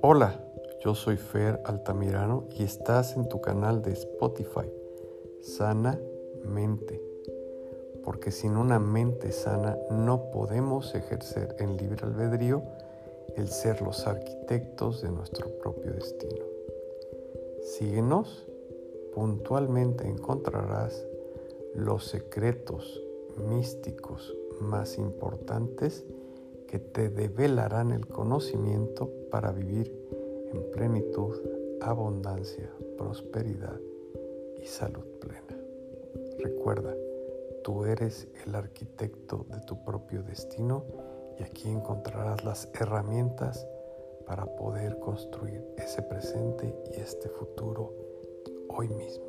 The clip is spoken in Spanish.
Hola, yo soy Fer Altamirano y estás en tu canal de Spotify, Sana Mente. Porque sin una mente sana no podemos ejercer en libre albedrío el ser los arquitectos de nuestro propio destino. Síguenos, puntualmente encontrarás los secretos místicos más importantes que te develarán el conocimiento para vivir en plenitud, abundancia, prosperidad y salud plena. Recuerda, tú eres el arquitecto de tu propio destino y aquí encontrarás las herramientas para poder construir ese presente y este futuro hoy mismo.